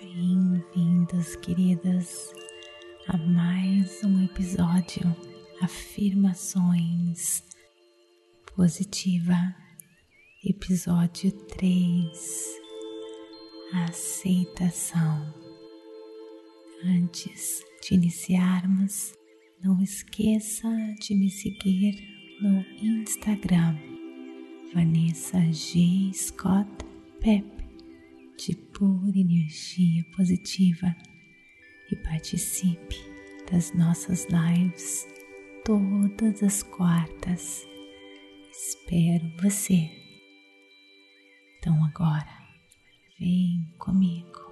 Bem-vindos, queridas, a mais um episódio Afirmações Positiva, episódio 3 Aceitação. Antes de iniciarmos, não esqueça de me seguir no Instagram Vanessa G. Scott Pep de pura energia positiva e participe das nossas lives todas as quartas. Espero você. Então agora, vem comigo.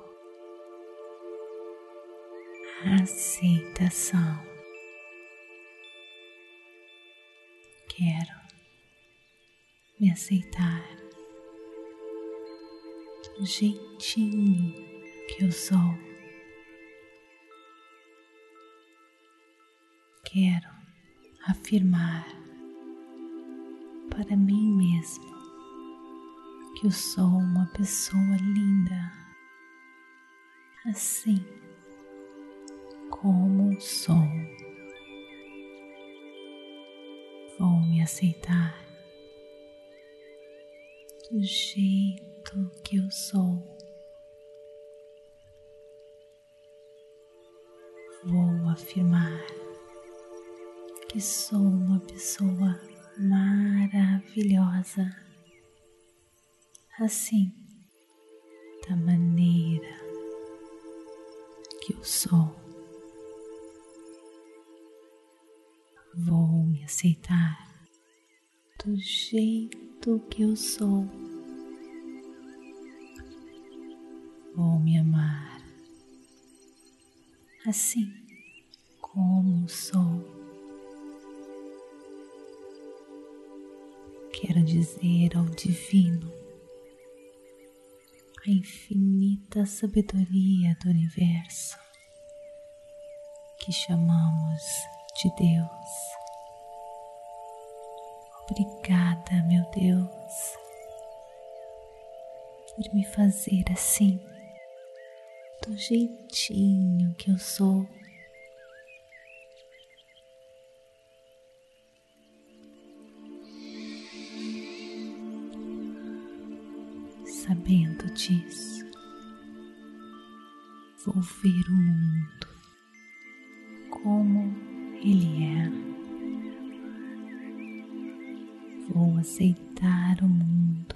Aceitação. Quero me aceitar jeitinho que eu sou. Quero afirmar para mim mesmo que eu sou uma pessoa linda, assim como sou. Vou me aceitar do jeito que eu sou. Vou afirmar que sou uma pessoa maravilhosa, assim, da maneira que eu sou. Vou me aceitar do jeito que eu sou. Vou me amar assim como sou. Quero dizer ao Divino, a infinita sabedoria do universo que chamamos de Deus Obrigada, meu Deus, por me fazer assim, do jeitinho que eu sou. Sabendo disso, vou ver o mundo como ele é. vou aceitar o mundo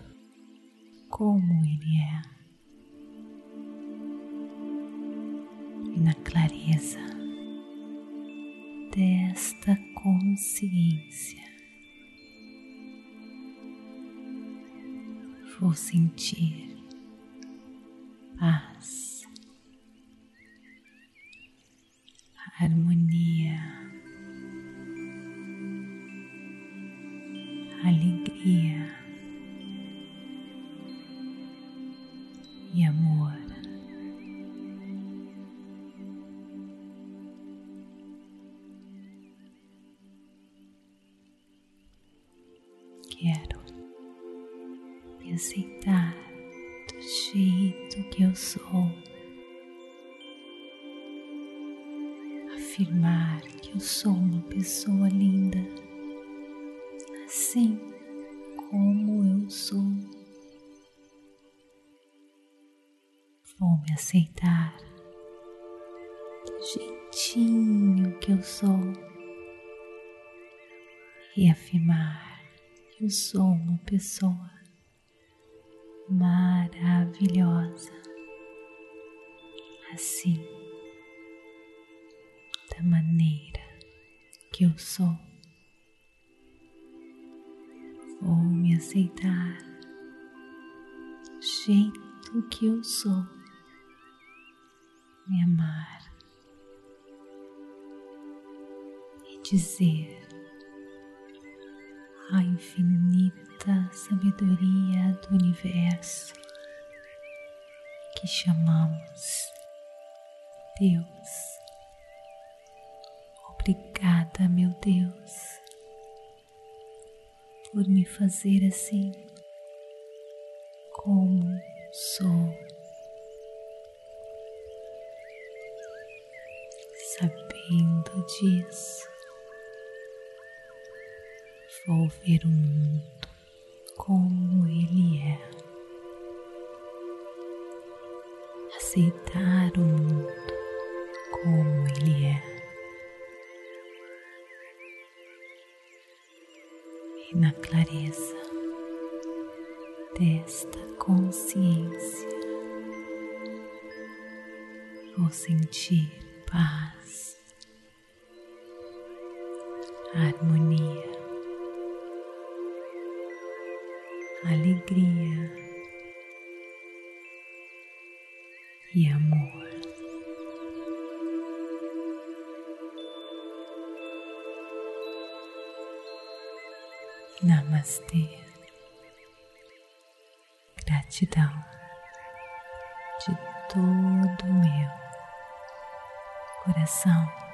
como ele é. Na clareza desta consciência, vou sentir paz, harmonia. alegria e amor. Quero me aceitar do jeito que eu sou, afirmar que eu sou uma pessoa linda assim como eu sou. Vou me aceitar do jeitinho que eu sou e afirmar eu sou uma pessoa maravilhosa, assim, da maneira que eu sou. Vou me aceitar do jeito que eu sou, me amar e dizer a infinita sabedoria do universo que chamamos Deus. Obrigada, meu Deus, por me fazer assim como sou. Sabendo disso, vou ver o mundo como ele é. Aceitar o mundo como ele é. E na clareza desta consciência, vou sentir paz, harmonia, alegria e amor. Namastê. Gratidão de todo o meu coração.